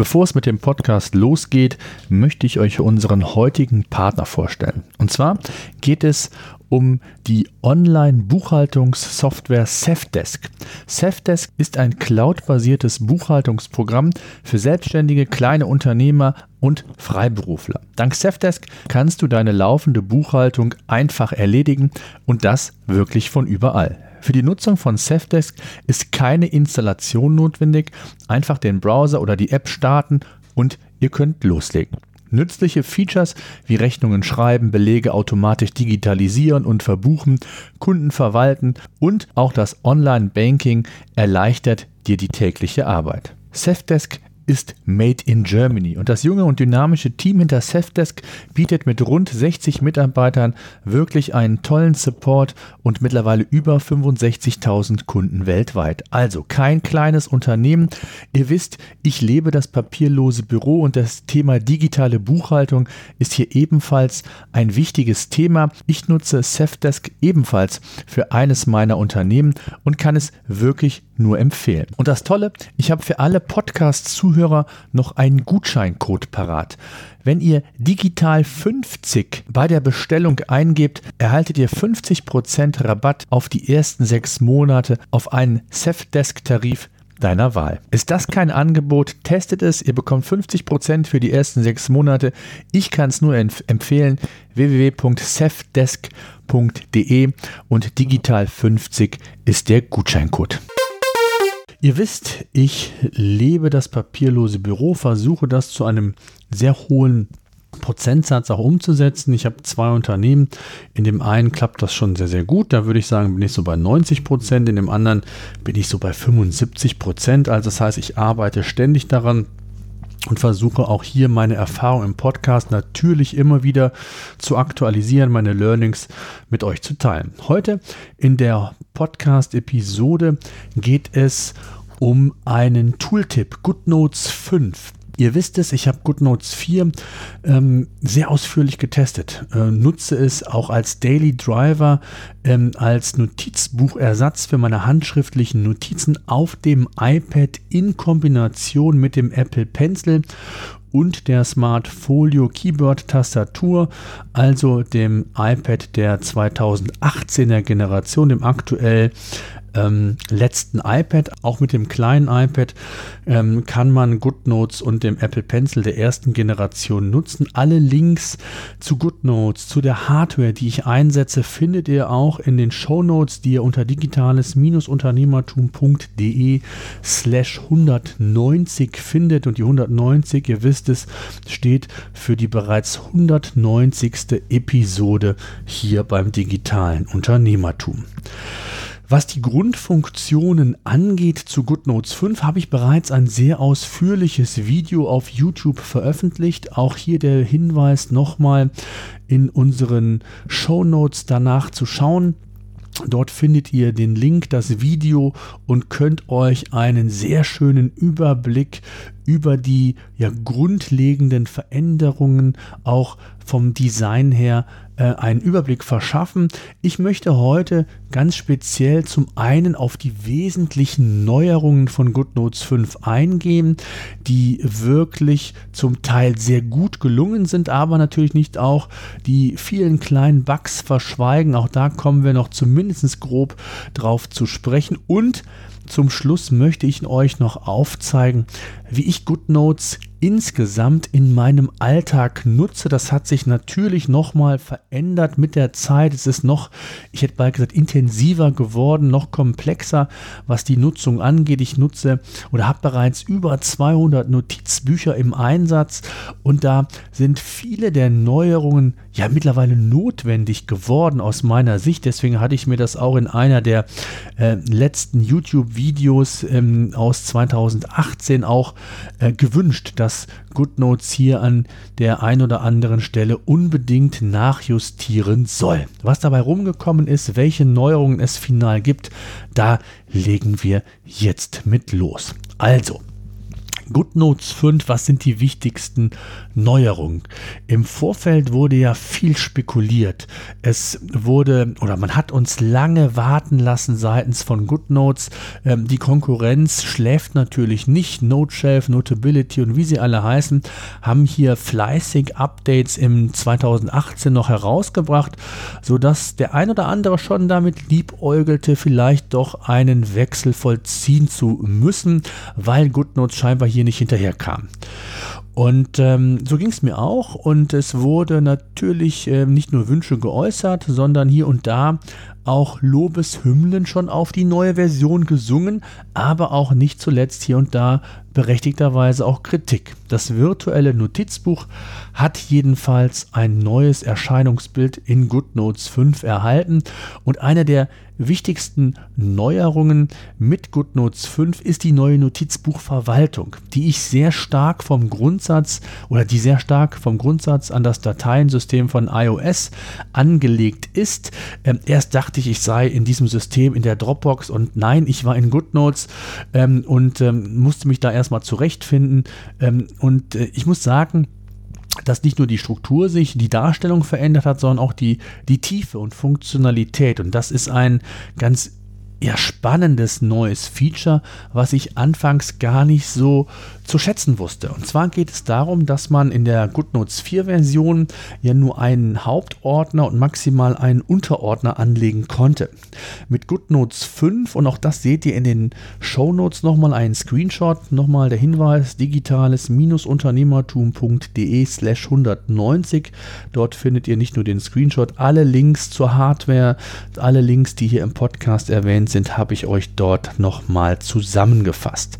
Bevor es mit dem Podcast losgeht, möchte ich euch unseren heutigen Partner vorstellen. Und zwar geht es um die Online-Buchhaltungssoftware Safdesk. Safdesk ist ein cloud-basiertes Buchhaltungsprogramm für selbstständige kleine Unternehmer und Freiberufler. Dank Safdesk kannst du deine laufende Buchhaltung einfach erledigen und das wirklich von überall. Für die Nutzung von Safdesk ist keine Installation notwendig. Einfach den Browser oder die App starten und ihr könnt loslegen. Nützliche Features wie Rechnungen schreiben, Belege automatisch digitalisieren und verbuchen, Kunden verwalten und auch das Online-Banking erleichtert dir die tägliche Arbeit. Safdesk ist Made in Germany und das junge und dynamische Team hinter Safdesk bietet mit rund 60 Mitarbeitern wirklich einen tollen Support und mittlerweile über 65.000 Kunden weltweit. Also kein kleines Unternehmen. Ihr wisst, ich lebe das papierlose Büro und das Thema digitale Buchhaltung ist hier ebenfalls ein wichtiges Thema. Ich nutze Safdesk ebenfalls für eines meiner Unternehmen und kann es wirklich nur empfehlen. Und das Tolle, ich habe für alle Podcast-Zuhörer noch einen Gutscheincode parat. Wenn ihr digital 50 bei der Bestellung eingebt, erhaltet ihr 50% Rabatt auf die ersten sechs Monate auf einen Safdesk-Tarif deiner Wahl. Ist das kein Angebot? Testet es. Ihr bekommt 50% für die ersten sechs Monate. Ich kann es nur empfehlen. www.safdesk.de und digital 50 ist der Gutscheincode. Ihr wisst, ich lebe das papierlose Büro, versuche das zu einem sehr hohen Prozentsatz auch umzusetzen. Ich habe zwei Unternehmen. In dem einen klappt das schon sehr, sehr gut. Da würde ich sagen, bin ich so bei 90 Prozent. In dem anderen bin ich so bei 75 Prozent. Also das heißt, ich arbeite ständig daran, und versuche auch hier meine Erfahrung im Podcast natürlich immer wieder zu aktualisieren, meine Learnings mit euch zu teilen. Heute in der Podcast-Episode geht es um einen Tooltip, GoodNotes 5. Ihr wisst es, ich habe GoodNotes 4 ähm, sehr ausführlich getestet. Äh, nutze es auch als Daily Driver, ähm, als Notizbuchersatz für meine handschriftlichen Notizen auf dem iPad in Kombination mit dem Apple Pencil und der Smart Folio Keyboard Tastatur, also dem iPad der 2018er Generation, dem aktuell ähm, letzten iPad, auch mit dem kleinen iPad, ähm, kann man GoodNotes und dem Apple Pencil der ersten Generation nutzen. Alle Links zu GoodNotes, zu der Hardware, die ich einsetze, findet ihr auch in den Show Notes, die ihr unter digitales-unternehmertum.de slash 190 findet. Und die 190, ihr wisst es, steht für die bereits 190. Episode hier beim digitalen Unternehmertum. Was die Grundfunktionen angeht zu GoodNotes 5, habe ich bereits ein sehr ausführliches Video auf YouTube veröffentlicht. Auch hier der Hinweis nochmal in unseren Show Notes danach zu schauen. Dort findet ihr den Link, das Video und könnt euch einen sehr schönen Überblick über die ja, grundlegenden Veränderungen auch vom Design her einen Überblick verschaffen. Ich möchte heute ganz speziell zum einen auf die wesentlichen Neuerungen von GoodNotes 5 eingehen, die wirklich zum Teil sehr gut gelungen sind, aber natürlich nicht auch die vielen kleinen Bugs verschweigen. Auch da kommen wir noch zumindest grob drauf zu sprechen und zum Schluss möchte ich euch noch aufzeigen, wie ich GoodNotes insgesamt in meinem Alltag nutze. Das hat sich natürlich nochmal verändert mit der Zeit. Es ist noch, ich hätte bald gesagt, intensiver geworden, noch komplexer, was die Nutzung angeht. Ich nutze oder habe bereits über 200 Notizbücher im Einsatz und da sind viele der Neuerungen ja mittlerweile notwendig geworden aus meiner Sicht. Deswegen hatte ich mir das auch in einer der äh, letzten YouTube-Videos ähm, aus 2018 auch äh, gewünscht, dass GoodNotes hier an der ein oder anderen Stelle unbedingt nachjustieren soll. Was dabei rumgekommen ist, welche Neuerungen es final gibt, da legen wir jetzt mit los. Also, GoodNotes 5, was sind die wichtigsten Neuerungen? Im Vorfeld wurde ja viel spekuliert. Es wurde oder man hat uns lange warten lassen seitens von GoodNotes. Ähm, die Konkurrenz schläft natürlich nicht. NoteShelf, Notability und wie sie alle heißen, haben hier fleißig Updates im 2018 noch herausgebracht, sodass der ein oder andere schon damit liebäugelte, vielleicht doch einen Wechsel vollziehen zu müssen, weil GoodNotes scheinbar hier hier nicht hinterherkam. Und ähm, so ging es mir auch und es wurde natürlich äh, nicht nur Wünsche geäußert, sondern hier und da auch Lobeshymnen schon auf die neue Version gesungen, aber auch nicht zuletzt hier und da berechtigterweise auch Kritik. Das virtuelle Notizbuch hat jedenfalls ein neues Erscheinungsbild in GoodNotes 5 erhalten und eine der wichtigsten Neuerungen mit GoodNotes 5 ist die neue Notizbuchverwaltung, die ich sehr stark vom Grundsatz oder die sehr stark vom Grundsatz an das Dateiensystem von iOS angelegt ist. Ähm, erst dachte ich, ich sei in diesem System in der Dropbox und nein, ich war in GoodNotes ähm, und ähm, musste mich da erstmal zurechtfinden. Ähm, und äh, ich muss sagen, dass nicht nur die Struktur sich, die Darstellung verändert hat, sondern auch die, die Tiefe und Funktionalität. Und das ist ein ganz ja, spannendes neues Feature, was ich anfangs gar nicht so zu schätzen wusste. Und zwar geht es darum, dass man in der GoodNotes 4 Version ja nur einen Hauptordner und maximal einen Unterordner anlegen konnte. Mit GoodNotes 5 und auch das seht ihr in den Show Notes nochmal einen Screenshot, nochmal der Hinweis digitales-unternehmertum.de slash 190. Dort findet ihr nicht nur den Screenshot, alle Links zur Hardware, alle Links, die hier im Podcast erwähnt sind, habe ich euch dort nochmal zusammengefasst.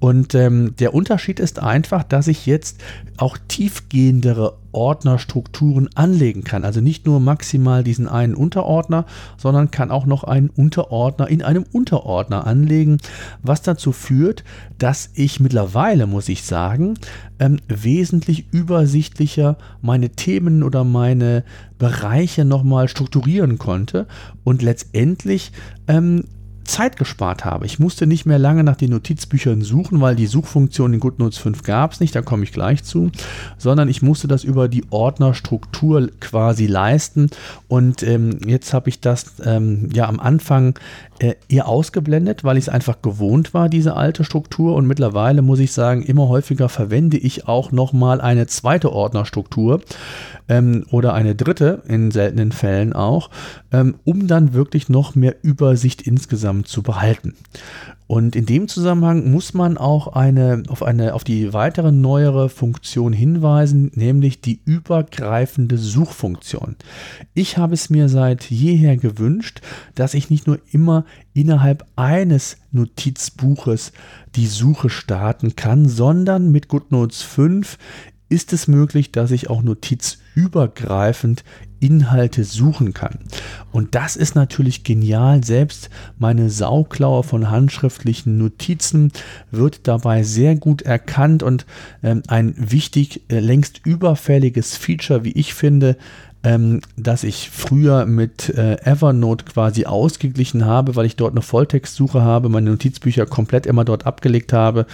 Und ähm, der Unterschied ist einfach, dass ich jetzt auch tiefgehendere Ordnerstrukturen anlegen kann. Also nicht nur maximal diesen einen Unterordner, sondern kann auch noch einen Unterordner in einem Unterordner anlegen, was dazu führt, dass ich mittlerweile, muss ich sagen, ähm, wesentlich übersichtlicher meine Themen oder meine Bereiche nochmal strukturieren konnte und letztendlich ähm, Zeit gespart habe. Ich musste nicht mehr lange nach den Notizbüchern suchen, weil die Funktion in GoodNotes 5 gab es nicht, da komme ich gleich zu, sondern ich musste das über die Ordnerstruktur quasi leisten und ähm, jetzt habe ich das ähm, ja am Anfang äh, eher ausgeblendet, weil ich es einfach gewohnt war, diese alte Struktur und mittlerweile muss ich sagen, immer häufiger verwende ich auch nochmal eine zweite Ordnerstruktur ähm, oder eine dritte, in seltenen Fällen auch, ähm, um dann wirklich noch mehr Übersicht insgesamt zu behalten. Und in dem Zusammenhang muss man auch eine, auf, eine, auf die weitere neuere Funktion hinweisen, nämlich die übergreifende Suchfunktion. Ich habe es mir seit jeher gewünscht, dass ich nicht nur immer innerhalb eines Notizbuches die Suche starten kann, sondern mit GoodNotes 5 ist es möglich, dass ich auch notizübergreifend Inhalte suchen kann. Und das ist natürlich genial. Selbst meine Sauklaue von handschriftlichen Notizen wird dabei sehr gut erkannt und ähm, ein wichtig, äh, längst überfälliges Feature, wie ich finde, ähm, dass ich früher mit äh, Evernote quasi ausgeglichen habe, weil ich dort eine Volltextsuche habe, meine Notizbücher komplett immer dort abgelegt habe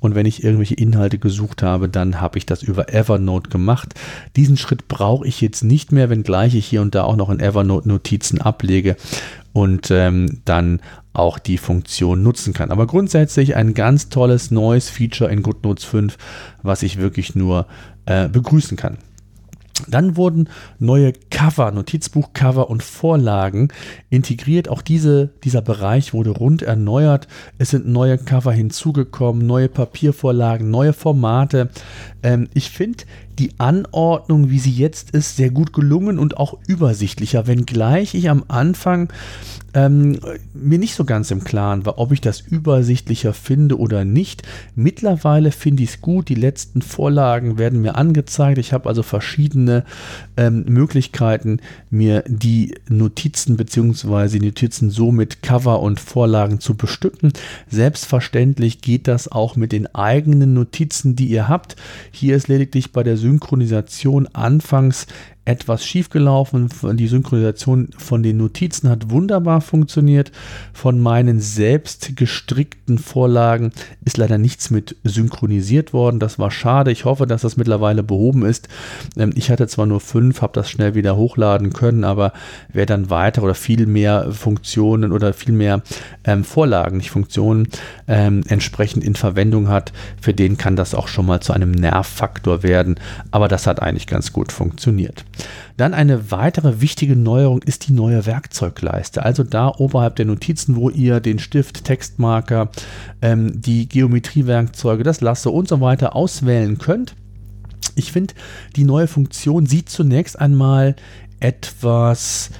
und wenn ich irgendwelche Inhalte gesucht habe, dann habe ich das über Evernote gemacht. Diesen Schritt brauche ich jetzt nicht mehr, wenngleich ich hier und da auch noch in Evernote Notizen ablege und ähm, dann auch die Funktion nutzen kann. Aber grundsätzlich ein ganz tolles neues Feature in GoodNotes 5, was ich wirklich nur äh, begrüßen kann. Dann wurden neue Cover, Notizbuchcover und Vorlagen integriert. Auch diese, dieser Bereich wurde rund erneuert. Es sind neue Cover hinzugekommen, neue Papiervorlagen, neue Formate. Ähm, ich finde die Anordnung, wie sie jetzt ist, sehr gut gelungen und auch übersichtlicher, wenngleich ich am Anfang ähm, mir nicht so ganz im Klaren war, ob ich das übersichtlicher finde oder nicht. Mittlerweile finde ich es gut. Die letzten Vorlagen werden mir angezeigt. Ich habe also verschiedene ähm, Möglichkeiten, mir die Notizen bzw. die Notizen so mit Cover und Vorlagen zu bestücken. Selbstverständlich geht das auch mit den eigenen Notizen, die ihr habt. Hier ist lediglich bei der Synchronisation anfangs etwas schiefgelaufen. Die Synchronisation von den Notizen hat wunderbar funktioniert. Von meinen selbst gestrickten Vorlagen ist leider nichts mit synchronisiert worden. Das war schade. Ich hoffe, dass das mittlerweile behoben ist. Ähm, ich hatte zwar nur fünf, habe das schnell wieder hochladen können, aber wer dann weiter oder viel mehr Funktionen oder viel mehr ähm, Vorlagen, nicht Funktionen, ähm, entsprechend in Verwendung hat, für den kann das auch schon mal zu einem Nervfaktor werden. Aber das hat eigentlich ganz gut funktioniert. Dann eine weitere wichtige Neuerung ist die neue Werkzeugleiste. Also da oberhalb der Notizen, wo ihr den Stift, Textmarker, ähm, die Geometriewerkzeuge, das Lasso und so weiter auswählen könnt. Ich finde, die neue Funktion sieht zunächst einmal etwas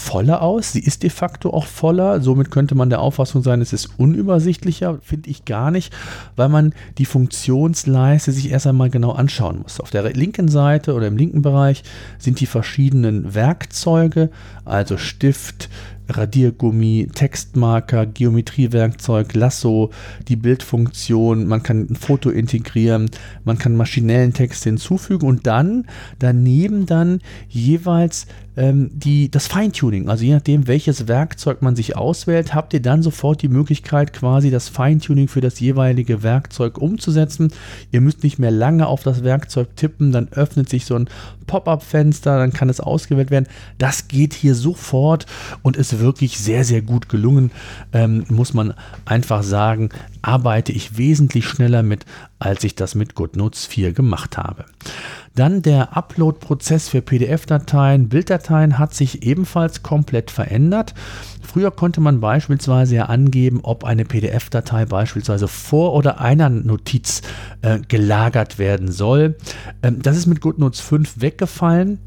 voller aus. Sie ist de facto auch voller. Somit könnte man der Auffassung sein, es ist unübersichtlicher. Finde ich gar nicht, weil man die Funktionsleiste sich erst einmal genau anschauen muss. Auf der linken Seite oder im linken Bereich sind die verschiedenen Werkzeuge, also Stift, Radiergummi, Textmarker, Geometriewerkzeug, Lasso, die Bildfunktion, man kann ein Foto integrieren, man kann maschinellen Text hinzufügen und dann daneben dann jeweils die, das Feintuning. Also je nachdem, welches Werkzeug man sich auswählt, habt ihr dann sofort die Möglichkeit, quasi das Feintuning für das jeweilige Werkzeug umzusetzen. Ihr müsst nicht mehr lange auf das Werkzeug tippen, dann öffnet sich so ein Pop-up-Fenster, dann kann es ausgewählt werden. Das geht hier sofort und ist wirklich sehr, sehr gut gelungen, ähm, muss man einfach sagen, arbeite ich wesentlich schneller mit, als ich das mit GoodNotes 4 gemacht habe. Dann der Upload-Prozess für PDF-Dateien, Bilddateien hat sich ebenfalls komplett verändert. Früher konnte man beispielsweise ja angeben, ob eine PDF-Datei beispielsweise vor oder einer Notiz äh, gelagert werden soll. Ähm, das ist mit GoodNotes 5 weggefallen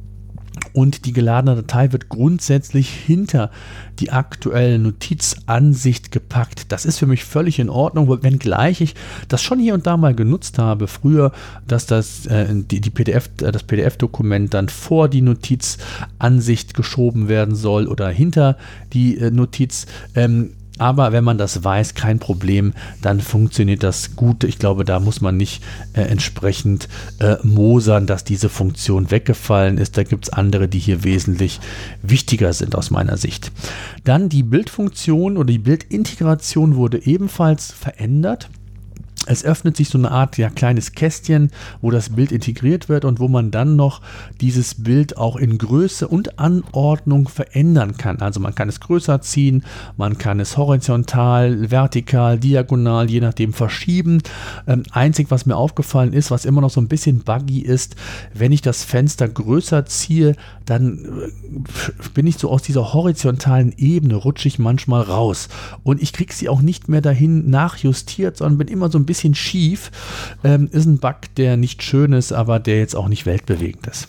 und die geladene Datei wird grundsätzlich hinter die aktuelle Notizansicht gepackt. Das ist für mich völlig in Ordnung, wenngleich ich das schon hier und da mal genutzt habe, früher, dass das, äh, die, die PDF, äh, das PDF-Dokument dann vor die Notizansicht geschoben werden soll oder hinter die äh, Notiz. Ähm, aber wenn man das weiß, kein Problem, dann funktioniert das gut. Ich glaube, da muss man nicht äh, entsprechend äh, mosern, dass diese Funktion weggefallen ist. Da gibt es andere, die hier wesentlich wichtiger sind aus meiner Sicht. Dann die Bildfunktion oder die Bildintegration wurde ebenfalls verändert es öffnet sich so eine Art ja, kleines Kästchen, wo das Bild integriert wird und wo man dann noch dieses Bild auch in Größe und Anordnung verändern kann. Also man kann es größer ziehen, man kann es horizontal, vertikal, diagonal, je nachdem verschieben. Ähm, einzig, was mir aufgefallen ist, was immer noch so ein bisschen buggy ist, wenn ich das Fenster größer ziehe, dann äh, bin ich so aus dieser horizontalen Ebene, rutsche ich manchmal raus. Und ich kriege sie auch nicht mehr dahin nachjustiert, sondern bin immer so ein bisschen schief. Ähm, ist ein Bug, der nicht schön ist, aber der jetzt auch nicht weltbewegend ist.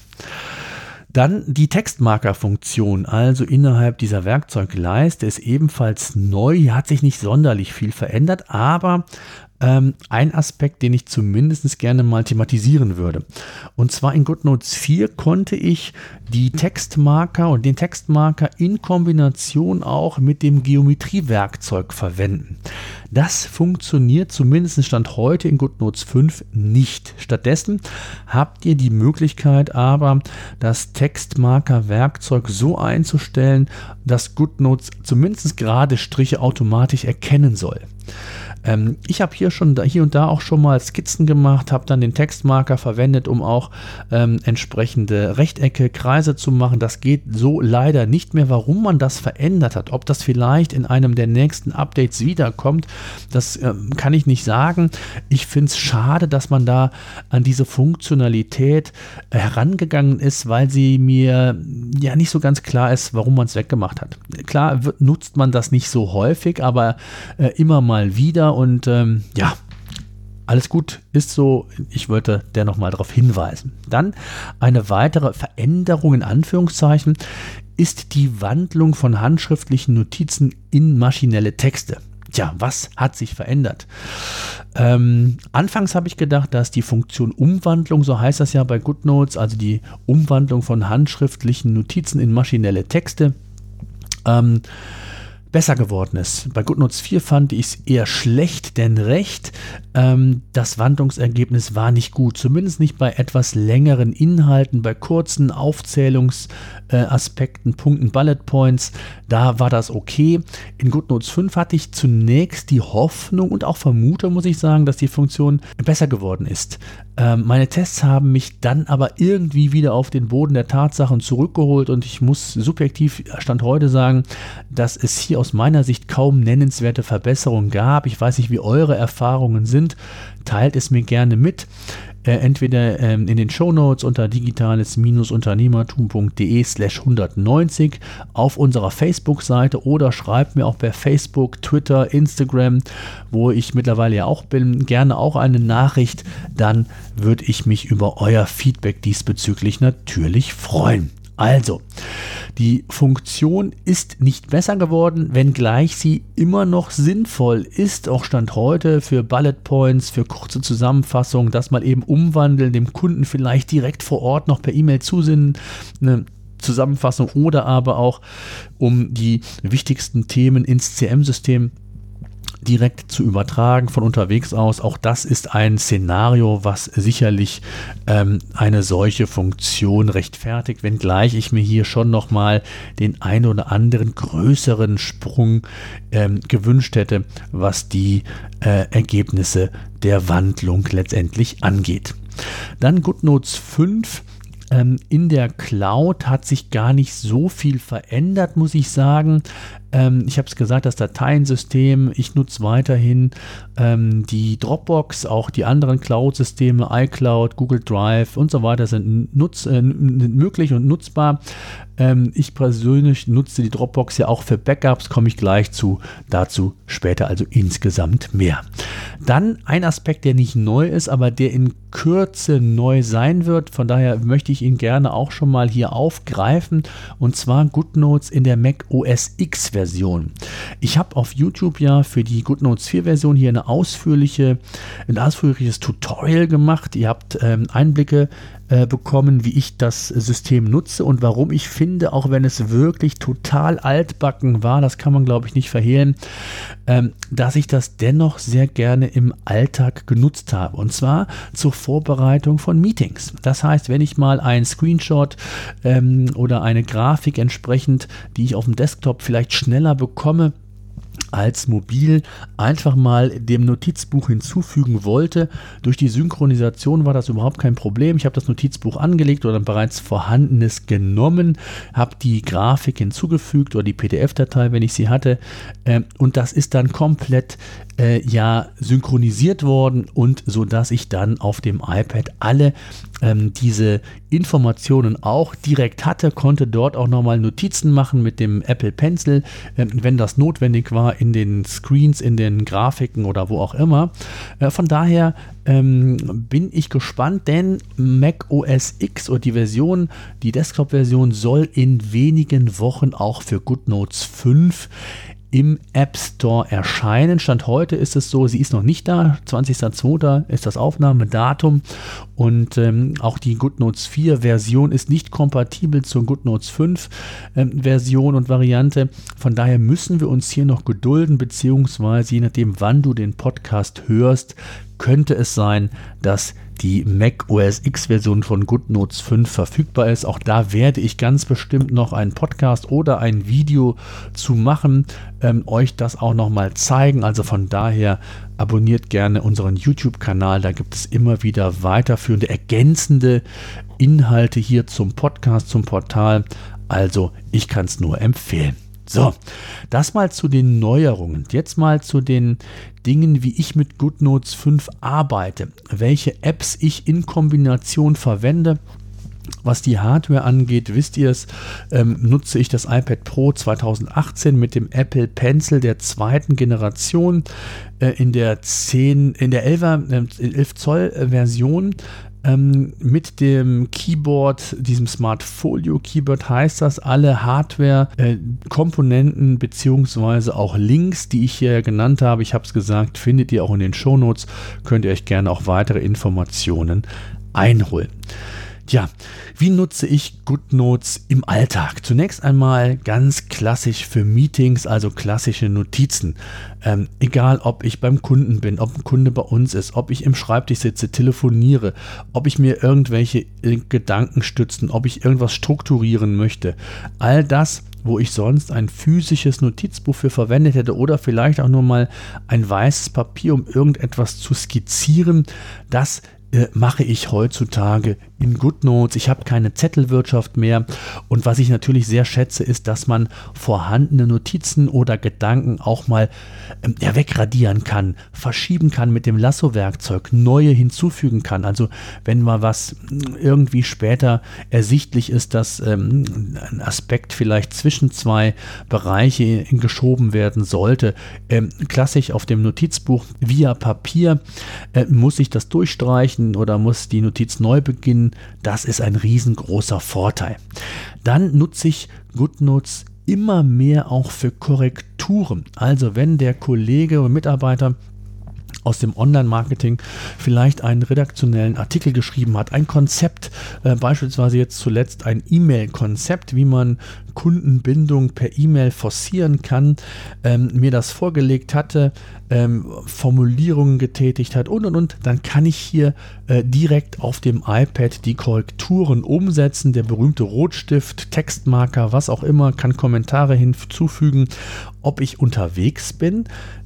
Dann die Textmarker-Funktion, also innerhalb dieser Werkzeugleiste, ist ebenfalls neu, hat sich nicht sonderlich viel verändert, aber ähm, ein Aspekt, den ich zumindest gerne mal thematisieren würde. Und zwar in GoodNotes 4 konnte ich die Textmarker und den Textmarker in Kombination auch mit dem Geometriewerkzeug verwenden. Das funktioniert zumindest Stand heute in GoodNotes 5 nicht. Stattdessen habt ihr die Möglichkeit aber, das Textmarker-Werkzeug so einzustellen, dass GoodNotes zumindest gerade Striche automatisch erkennen soll. Ähm, ich habe hier schon hier und da auch schon mal Skizzen gemacht, habe dann den Textmarker verwendet, um auch ähm, entsprechende Rechtecke, Kreise zu machen. Das geht so leider nicht mehr. Warum man das verändert hat, ob das vielleicht in einem der nächsten Updates wiederkommt, das ähm, kann ich nicht sagen. Ich finde es schade, dass man da an diese Funktionalität äh, herangegangen ist, weil sie mir ja nicht so ganz klar ist, warum man es weggemacht hat. Klar wird, nutzt man das nicht so häufig, aber äh, immer mal wieder und ähm, ja, alles gut, ist so. Ich wollte der nochmal darauf hinweisen. Dann eine weitere Veränderung in Anführungszeichen ist die Wandlung von handschriftlichen Notizen in maschinelle Texte. Tja, was hat sich verändert? Ähm, anfangs habe ich gedacht, dass die Funktion Umwandlung, so heißt das ja bei GoodNotes, also die Umwandlung von handschriftlichen Notizen in maschinelle Texte, ähm, besser geworden ist. Bei GoodNotes 4 fand ich es eher schlecht, denn recht. Ähm, das Wandlungsergebnis war nicht gut, zumindest nicht bei etwas längeren Inhalten, bei kurzen Aufzählungsaspekten, äh, Punkten, Bullet Points. Da war das okay. In GoodNotes 5 hatte ich zunächst die Hoffnung und auch Vermutung, muss ich sagen, dass die Funktion besser geworden ist. Ähm, meine Tests haben mich dann aber irgendwie wieder auf den Boden der Tatsachen zurückgeholt und ich muss subjektiv Stand heute sagen, dass es hier aus meiner Sicht kaum nennenswerte Verbesserungen gab. Ich weiß nicht, wie eure Erfahrungen sind. Teilt es mir gerne mit. Äh, entweder ähm, in den Shownotes unter digitales-unternehmertum.de slash 190 auf unserer Facebook-Seite oder schreibt mir auch per Facebook, Twitter, Instagram, wo ich mittlerweile ja auch bin, gerne auch eine Nachricht. Dann würde ich mich über euer Feedback diesbezüglich natürlich freuen. Also, die Funktion ist nicht besser geworden, wenngleich sie immer noch sinnvoll ist, auch Stand heute für Bullet Points, für kurze Zusammenfassungen, das mal eben umwandeln, dem Kunden vielleicht direkt vor Ort noch per E-Mail zusenden, eine Zusammenfassung oder aber auch um die wichtigsten Themen ins CM-System direkt zu übertragen von unterwegs aus. Auch das ist ein Szenario, was sicherlich ähm, eine solche Funktion rechtfertigt, wenngleich ich mir hier schon nochmal den ein oder anderen größeren Sprung ähm, gewünscht hätte, was die äh, Ergebnisse der Wandlung letztendlich angeht. Dann GoodNotes 5 ähm, in der Cloud hat sich gar nicht so viel verändert, muss ich sagen. Ähm, ich habe es gesagt, das Dateiensystem, ich nutze weiterhin ähm, die Dropbox, auch die anderen Cloud-Systeme, iCloud, Google Drive und so weiter sind nutz, äh, möglich und nutzbar. Ähm, ich persönlich nutze die Dropbox ja auch für Backups, komme ich gleich zu. Dazu später also insgesamt mehr. Dann ein Aspekt, der nicht neu ist, aber der in Kürze neu sein wird. Von daher möchte ich ihn gerne auch schon mal hier aufgreifen. Und zwar GoodNotes in der Mac OS X Version. Ich habe auf YouTube ja für die GoodNotes 4 Version hier eine ausführliche, ein ausführliches Tutorial gemacht. Ihr habt ähm, Einblicke äh, bekommen, wie ich das System nutze und warum ich finde, auch wenn es wirklich total altbacken war, das kann man glaube ich nicht verhehlen, ähm, dass ich das dennoch sehr gerne im Alltag genutzt habe. Und zwar zur Vorbereitung von Meetings. Das heißt, wenn ich mal einen Screenshot ähm, oder eine Grafik entsprechend, die ich auf dem Desktop vielleicht schneller bekomme, als mobil einfach mal dem Notizbuch hinzufügen wollte. Durch die Synchronisation war das überhaupt kein Problem. Ich habe das Notizbuch angelegt oder bereits vorhandenes genommen, habe die Grafik hinzugefügt oder die PDF-Datei, wenn ich sie hatte, äh, und das ist dann komplett äh, ja synchronisiert worden und so dass ich dann auf dem iPad alle ähm, diese Informationen auch direkt hatte, konnte dort auch nochmal Notizen machen mit dem Apple Pencil, äh, wenn das notwendig war, in den Screens, in den Grafiken oder wo auch immer. Äh, von daher ähm, bin ich gespannt, denn Mac OS X oder die Version, die Desktop-Version soll in wenigen Wochen auch für GoodNotes 5 im App Store erscheinen. Stand heute ist es so, sie ist noch nicht da. 20.02. ist das Aufnahmedatum und ähm, auch die GoodNotes 4 Version ist nicht kompatibel zur GoodNotes 5 ähm, Version und Variante. Von daher müssen wir uns hier noch gedulden, beziehungsweise je nachdem, wann du den Podcast hörst, könnte es sein, dass die Mac OS X Version von GoodNotes 5 verfügbar ist. Auch da werde ich ganz bestimmt noch einen Podcast oder ein Video zu machen, ähm, euch das auch nochmal zeigen. Also von daher abonniert gerne unseren YouTube-Kanal. Da gibt es immer wieder weiterführende, ergänzende Inhalte hier zum Podcast, zum Portal. Also ich kann es nur empfehlen. So, das mal zu den Neuerungen. Jetzt mal zu den Dingen, wie ich mit GoodNotes 5 arbeite, welche Apps ich in Kombination verwende Was die Hardware angeht, wisst ihr es, ähm, nutze ich das iPad Pro 2018 mit dem Apple Pencil der zweiten Generation äh, in der 10, in der 11, äh, 11 Zoll Version ähm, mit dem Keyboard, diesem Smart Folio Keyboard heißt das, alle Hardware-Komponenten äh, beziehungsweise auch Links, die ich hier genannt habe, ich habe es gesagt, findet ihr auch in den Shownotes, könnt ihr euch gerne auch weitere Informationen einholen. Ja, wie nutze ich GoodNotes im Alltag? Zunächst einmal ganz klassisch für Meetings, also klassische Notizen. Ähm, egal, ob ich beim Kunden bin, ob ein Kunde bei uns ist, ob ich im Schreibtisch sitze, telefoniere, ob ich mir irgendwelche äh, Gedanken stützen, ob ich irgendwas strukturieren möchte. All das wo ich sonst ein physisches Notizbuch für verwendet hätte oder vielleicht auch nur mal ein weißes Papier, um irgendetwas zu skizzieren, das äh, mache ich heutzutage in GoodNotes. Ich habe keine Zettelwirtschaft mehr. Und was ich natürlich sehr schätze, ist, dass man vorhandene Notizen oder Gedanken auch mal ähm, ja, wegradieren kann, verschieben kann mit dem Lasso-Werkzeug, neue hinzufügen kann. Also wenn mal was irgendwie später ersichtlich ist, dass ähm, ein Aspekt vielleicht zwischen zwei Bereiche geschoben werden sollte, ähm, klassisch auf dem Notizbuch via Papier, äh, muss ich das durchstreichen oder muss die Notiz neu beginnen, das ist ein riesengroßer Vorteil. Dann nutze ich GoodNotes immer mehr auch für Korrekturen. Also wenn der Kollege oder Mitarbeiter aus dem Online-Marketing vielleicht einen redaktionellen Artikel geschrieben hat, ein Konzept, äh, beispielsweise jetzt zuletzt ein E-Mail-Konzept, wie man Kundenbindung per E-Mail forcieren kann, ähm, mir das vorgelegt hatte, ähm, Formulierungen getätigt hat und und und, dann kann ich hier äh, direkt auf dem iPad die Korrekturen umsetzen. Der berühmte Rotstift, Textmarker, was auch immer, kann Kommentare hinzufügen, ob ich unterwegs bin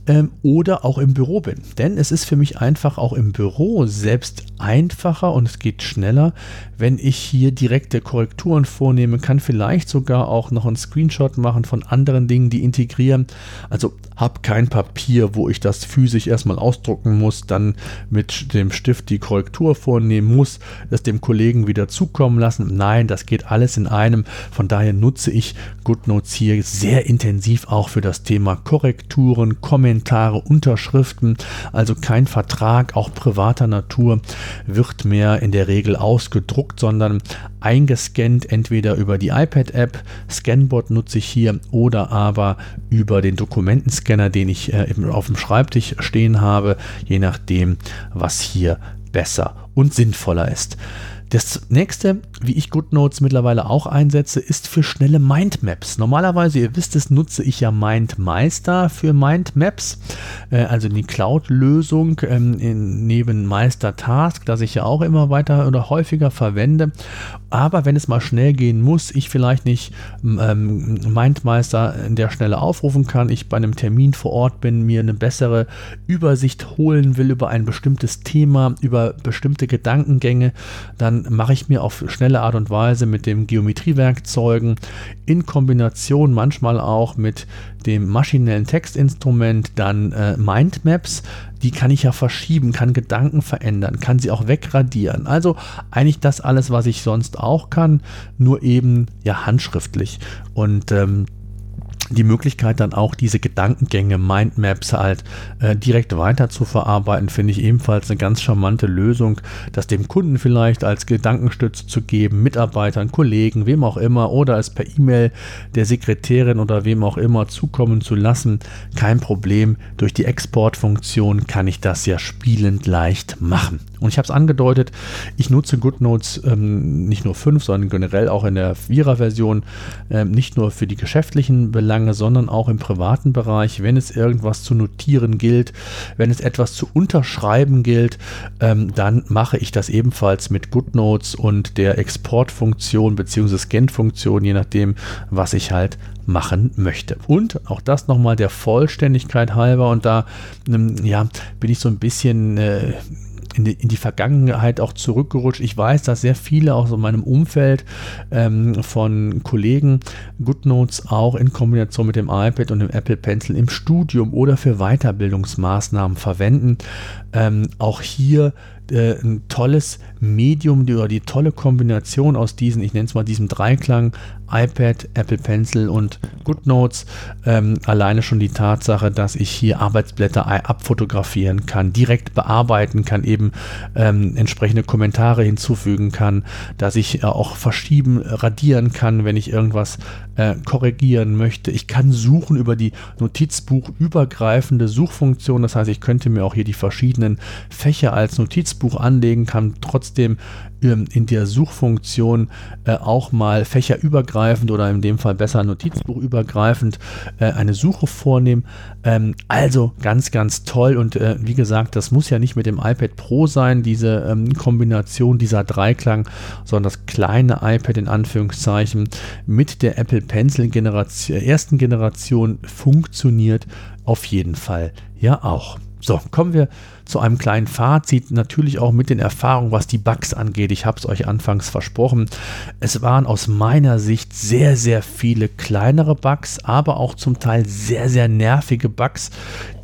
ähm, oder auch im Büro bin. Denn es ist für mich einfach auch im Büro selbst einfacher und es geht schneller, wenn ich hier direkte Korrekturen vornehme, kann vielleicht sogar auch noch einen Screenshot machen von anderen Dingen, die integrieren. Also habe kein Papier, wo ich das physisch erstmal ausdrucken muss, dann mit dem Stift die Korrektur vornehmen muss, das dem Kollegen wieder zukommen lassen. Nein, das geht alles in einem. Von daher nutze ich GoodNotes hier sehr intensiv auch für das Thema Korrekturen, Kommentare, Unterschriften. Also kein Vertrag, auch privater Natur, wird mehr in der Regel ausgedruckt gedruckt, sondern eingescannt, entweder über die iPad-App, Scanbot nutze ich hier, oder aber über den Dokumentenscanner, den ich äh, auf dem Schreibtisch stehen habe, je nachdem, was hier besser und sinnvoller ist. Das nächste, wie ich GoodNotes mittlerweile auch einsetze, ist für schnelle Mindmaps. Normalerweise, ihr wisst es, nutze ich ja MindMeister für Mindmaps, äh, also die Cloud-Lösung ähm, neben Meister Task, das ich ja auch immer weiter oder häufiger verwende. Aber wenn es mal schnell gehen muss, ich vielleicht nicht ähm, MindMeister in der Schnelle aufrufen kann, ich bei einem Termin vor Ort bin, mir eine bessere Übersicht holen will über ein bestimmtes Thema, über bestimmte Gedankengänge, dann mache ich mir auf schnelle Art und Weise mit den Geometriewerkzeugen in Kombination manchmal auch mit dem maschinellen Textinstrument dann äh, Mindmaps die kann ich ja verschieben, kann Gedanken verändern, kann sie auch wegradieren. Also eigentlich das alles, was ich sonst auch kann, nur eben ja handschriftlich. Und ähm, die Möglichkeit dann auch diese Gedankengänge, Mindmaps halt äh, direkt weiter zu verarbeiten, finde ich ebenfalls eine ganz charmante Lösung, das dem Kunden vielleicht als Gedankenstütze zu geben, Mitarbeitern, Kollegen, wem auch immer oder es per E-Mail der Sekretärin oder wem auch immer zukommen zu lassen. Kein Problem. Durch die Exportfunktion kann ich das ja spielend leicht machen. Und ich habe es angedeutet, ich nutze GoodNotes ähm, nicht nur 5, sondern generell auch in der Vierer-Version, ähm, nicht nur für die geschäftlichen Belange, sondern auch im privaten Bereich, wenn es irgendwas zu notieren gilt, wenn es etwas zu unterschreiben gilt, ähm, dann mache ich das ebenfalls mit GoodNotes und der Exportfunktion bzw. Scan-Funktion, je nachdem, was ich halt machen möchte. Und auch das nochmal der Vollständigkeit halber und da ähm, ja, bin ich so ein bisschen äh, in die, in die Vergangenheit auch zurückgerutscht. Ich weiß, dass sehr viele aus meinem Umfeld ähm, von Kollegen GoodNotes auch in Kombination mit dem iPad und dem Apple Pencil im Studium oder für Weiterbildungsmaßnahmen verwenden. Ähm, auch hier äh, ein tolles Medium oder die tolle Kombination aus diesen, ich nenne es mal diesem Dreiklang, iPad, Apple Pencil und GoodNotes. Ähm, alleine schon die Tatsache, dass ich hier Arbeitsblätter abfotografieren kann, direkt bearbeiten kann, eben ähm, entsprechende Kommentare hinzufügen kann, dass ich äh, auch verschieben, radieren kann, wenn ich irgendwas äh, korrigieren möchte. Ich kann suchen über die Notizbuch-übergreifende Suchfunktion. Das heißt, ich könnte mir auch hier die verschiedenen Fächer als Notizbuch anlegen, kann trotzdem in der Suchfunktion äh, auch mal fächerübergreifend oder in dem Fall besser notizbuchübergreifend äh, eine Suche vornehmen. Ähm, also ganz, ganz toll und äh, wie gesagt, das muss ja nicht mit dem iPad Pro sein, diese ähm, Kombination dieser Dreiklang, sondern das kleine iPad in Anführungszeichen mit der Apple Pencil Generation, ersten Generation funktioniert auf jeden Fall ja auch. So, kommen wir zu einem kleinen Fazit, natürlich auch mit den Erfahrungen, was die Bugs angeht. Ich habe es euch anfangs versprochen. Es waren aus meiner Sicht sehr, sehr viele kleinere Bugs, aber auch zum Teil sehr, sehr nervige Bugs,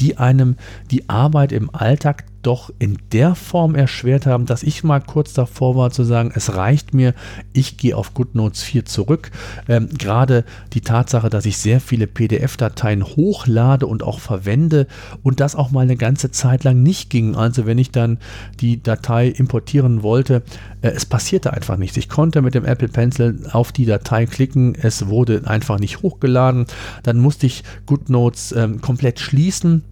die einem die Arbeit im Alltag doch in der Form erschwert haben, dass ich mal kurz davor war zu sagen, es reicht mir, ich gehe auf GoodNotes 4 zurück. Ähm, Gerade die Tatsache, dass ich sehr viele PDF-Dateien hochlade und auch verwende und das auch mal eine ganze Zeit lang nicht ging. Also wenn ich dann die Datei importieren wollte, äh, es passierte einfach nichts. Ich konnte mit dem Apple Pencil auf die Datei klicken, es wurde einfach nicht hochgeladen. Dann musste ich GoodNotes ähm, komplett schließen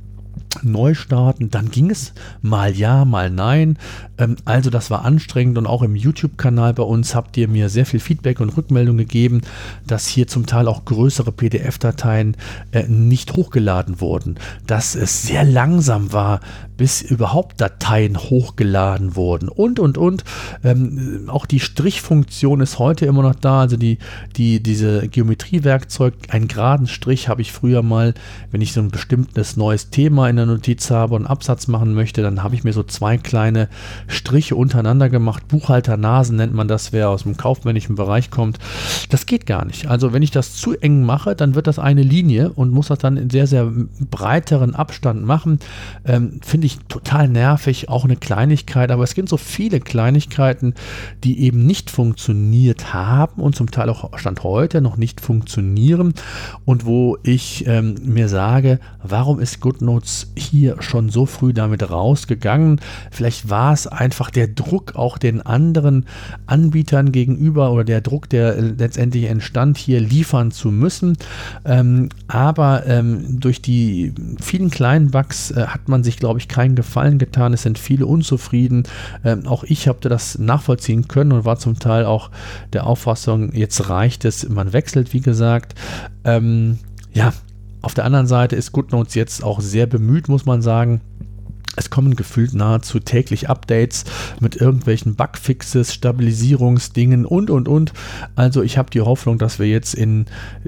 neu starten, dann ging es mal ja, mal nein. Ähm, also das war anstrengend und auch im YouTube-Kanal bei uns habt ihr mir sehr viel Feedback und Rückmeldung gegeben, dass hier zum Teil auch größere PDF-Dateien äh, nicht hochgeladen wurden, dass es sehr langsam war, bis überhaupt Dateien hochgeladen wurden und und und. Ähm, auch die Strichfunktion ist heute immer noch da, also die, die, diese Geometriewerkzeug, einen geraden Strich habe ich früher mal, wenn ich so ein bestimmtes neues Thema in der Notiz habe und Absatz machen möchte, dann habe ich mir so zwei kleine Striche untereinander gemacht. Buchhalternasen nennt man das, wer aus dem kaufmännischen Bereich kommt. Das geht gar nicht. Also wenn ich das zu eng mache, dann wird das eine Linie und muss das dann in sehr, sehr breiteren Abstand machen. Ähm, Finde ich total nervig, auch eine Kleinigkeit, aber es gibt so viele Kleinigkeiten, die eben nicht funktioniert haben und zum Teil auch Stand heute noch nicht funktionieren und wo ich ähm, mir sage, warum ist GoodNotes hier schon so früh damit rausgegangen. Vielleicht war es einfach der Druck auch den anderen Anbietern gegenüber oder der Druck, der letztendlich entstand, hier liefern zu müssen. Ähm, aber ähm, durch die vielen kleinen Bugs äh, hat man sich, glaube ich, keinen Gefallen getan. Es sind viele unzufrieden. Ähm, auch ich habe das nachvollziehen können und war zum Teil auch der Auffassung, jetzt reicht es, man wechselt, wie gesagt. Ähm, ja, auf der anderen Seite ist GoodNotes jetzt auch sehr bemüht, muss man sagen, es kommen gefühlt nahezu täglich Updates mit irgendwelchen Bugfixes, Stabilisierungsdingen und, und, und. Also ich habe die Hoffnung, dass wir jetzt in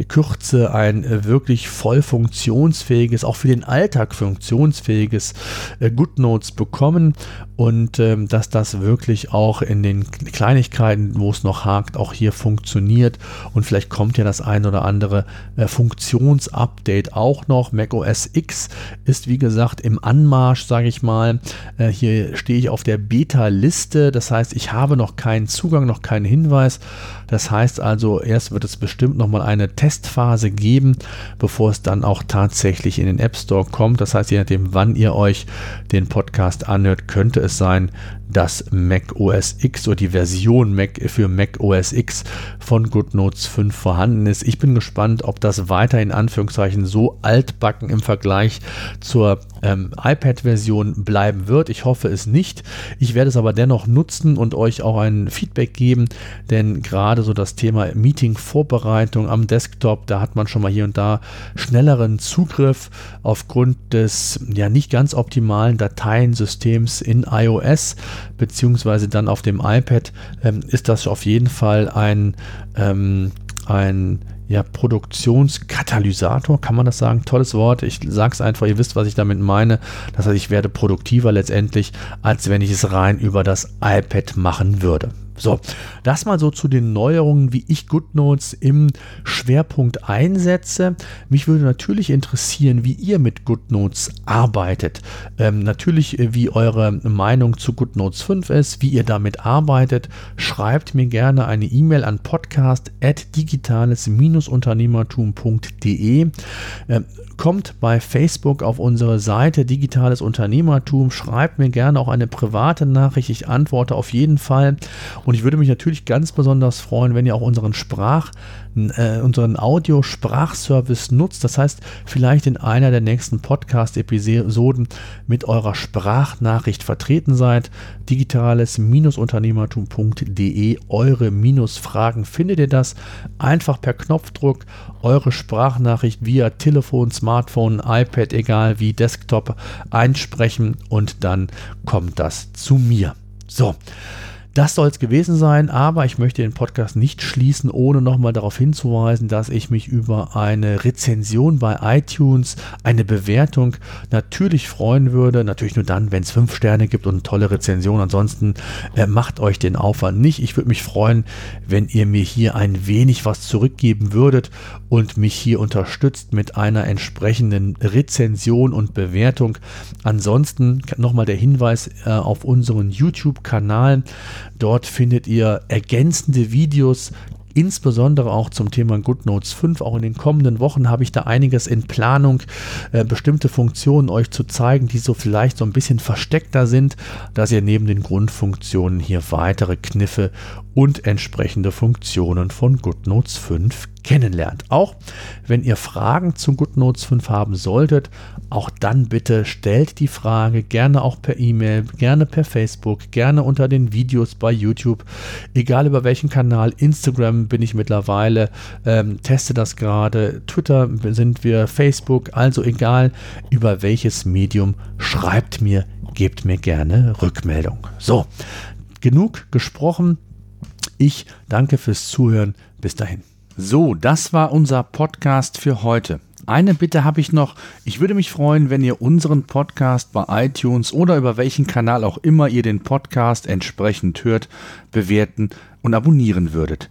Kürze ein äh, wirklich voll funktionsfähiges, auch für den Alltag funktionsfähiges äh, GoodNotes bekommen und ähm, dass das wirklich auch in den Kleinigkeiten, wo es noch hakt, auch hier funktioniert und vielleicht kommt ja das ein oder andere äh, Funktionsupdate auch noch. macOS X ist wie gesagt im Anmarsch, sage ich mal. Äh, hier stehe ich auf der Beta-Liste, das heißt, ich habe noch keinen Zugang, noch keinen Hinweis. Das heißt also, erst wird es bestimmt noch mal eine Testphase geben, bevor es dann auch tatsächlich in den App Store kommt. Das heißt, je nachdem, wann ihr euch den Podcast anhört, könnte es sein, dass Mac OS X oder die Version Mac für Mac OS X von GoodNotes 5 vorhanden ist. Ich bin gespannt, ob das weiter in Anführungszeichen so altbacken im Vergleich zur ähm, iPad-Version bleiben wird. Ich hoffe es nicht. Ich werde es aber dennoch nutzen und euch auch ein Feedback geben, denn gerade so das Thema Meeting-Vorbereitung am Desktop, da hat man schon mal hier und da schnelleren Zugriff aufgrund des ja nicht ganz optimalen Dateiensystems in iOS beziehungsweise dann auf dem iPad ähm, ist das auf jeden Fall ein, ähm, ein ja, Produktionskatalysator, kann man das sagen? Tolles Wort. Ich sage es einfach, ihr wisst, was ich damit meine. Das heißt, ich werde produktiver letztendlich, als wenn ich es rein über das iPad machen würde. So, das mal so zu den Neuerungen, wie ich GoodNotes im Schwerpunkt einsetze. Mich würde natürlich interessieren, wie ihr mit GoodNotes arbeitet. Ähm, natürlich, äh, wie eure Meinung zu GoodNotes 5 ist, wie ihr damit arbeitet. Schreibt mir gerne eine E-Mail an podcast.digitales-unternehmertum.de. Ähm, kommt bei Facebook auf unsere Seite Digitales Unternehmertum. Schreibt mir gerne auch eine private Nachricht. Ich antworte auf jeden Fall. Und ich würde mich natürlich ganz besonders freuen, wenn ihr auch unseren Sprach, äh, unseren Audio-Sprachservice nutzt. Das heißt, vielleicht in einer der nächsten Podcast-Episoden mit eurer Sprachnachricht vertreten seid. Digitales-unternehmertum.de. Eure Minusfragen findet ihr das einfach per Knopfdruck. Eure Sprachnachricht via Telefon, Smartphone, iPad, egal wie Desktop einsprechen und dann kommt das zu mir. So. Das soll es gewesen sein, aber ich möchte den Podcast nicht schließen, ohne nochmal darauf hinzuweisen, dass ich mich über eine Rezension bei iTunes, eine Bewertung natürlich freuen würde. Natürlich nur dann, wenn es fünf Sterne gibt und eine tolle Rezension. Ansonsten äh, macht euch den Aufwand nicht. Ich würde mich freuen, wenn ihr mir hier ein wenig was zurückgeben würdet und mich hier unterstützt mit einer entsprechenden Rezension und Bewertung. Ansonsten nochmal der Hinweis äh, auf unseren YouTube-Kanal. Dort findet ihr ergänzende Videos, insbesondere auch zum Thema GoodNotes 5. Auch in den kommenden Wochen habe ich da einiges in Planung, äh, bestimmte Funktionen euch zu zeigen, die so vielleicht so ein bisschen versteckter sind, dass ihr neben den Grundfunktionen hier weitere Kniffe und entsprechende Funktionen von GoodNotes 5 kennenlernt. Auch wenn ihr Fragen zu GoodNotes 5 haben solltet, auch dann bitte stellt die Frage gerne auch per E-Mail, gerne per Facebook, gerne unter den Videos bei YouTube, egal über welchen Kanal. Bin ich mittlerweile, ähm, teste das gerade, Twitter sind wir, Facebook, also egal über welches Medium, schreibt mir, gebt mir gerne Rückmeldung. So, genug gesprochen. Ich danke fürs Zuhören. Bis dahin. So, das war unser Podcast für heute. Eine Bitte habe ich noch. Ich würde mich freuen, wenn ihr unseren Podcast bei iTunes oder über welchen Kanal auch immer ihr den Podcast entsprechend hört, bewerten und abonnieren würdet.